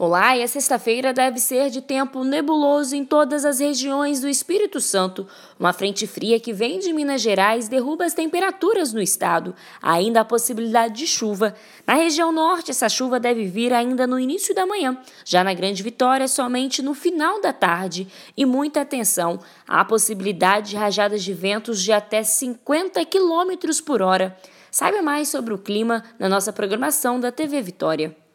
Olá, e a sexta-feira deve ser de tempo nebuloso em todas as regiões do Espírito Santo. Uma frente fria que vem de Minas Gerais derruba as temperaturas no estado. Ainda há possibilidade de chuva. Na região norte, essa chuva deve vir ainda no início da manhã. Já na Grande Vitória, somente no final da tarde. E muita atenção, há possibilidade de rajadas de ventos de até 50 km por hora. Saiba mais sobre o clima na nossa programação da TV Vitória.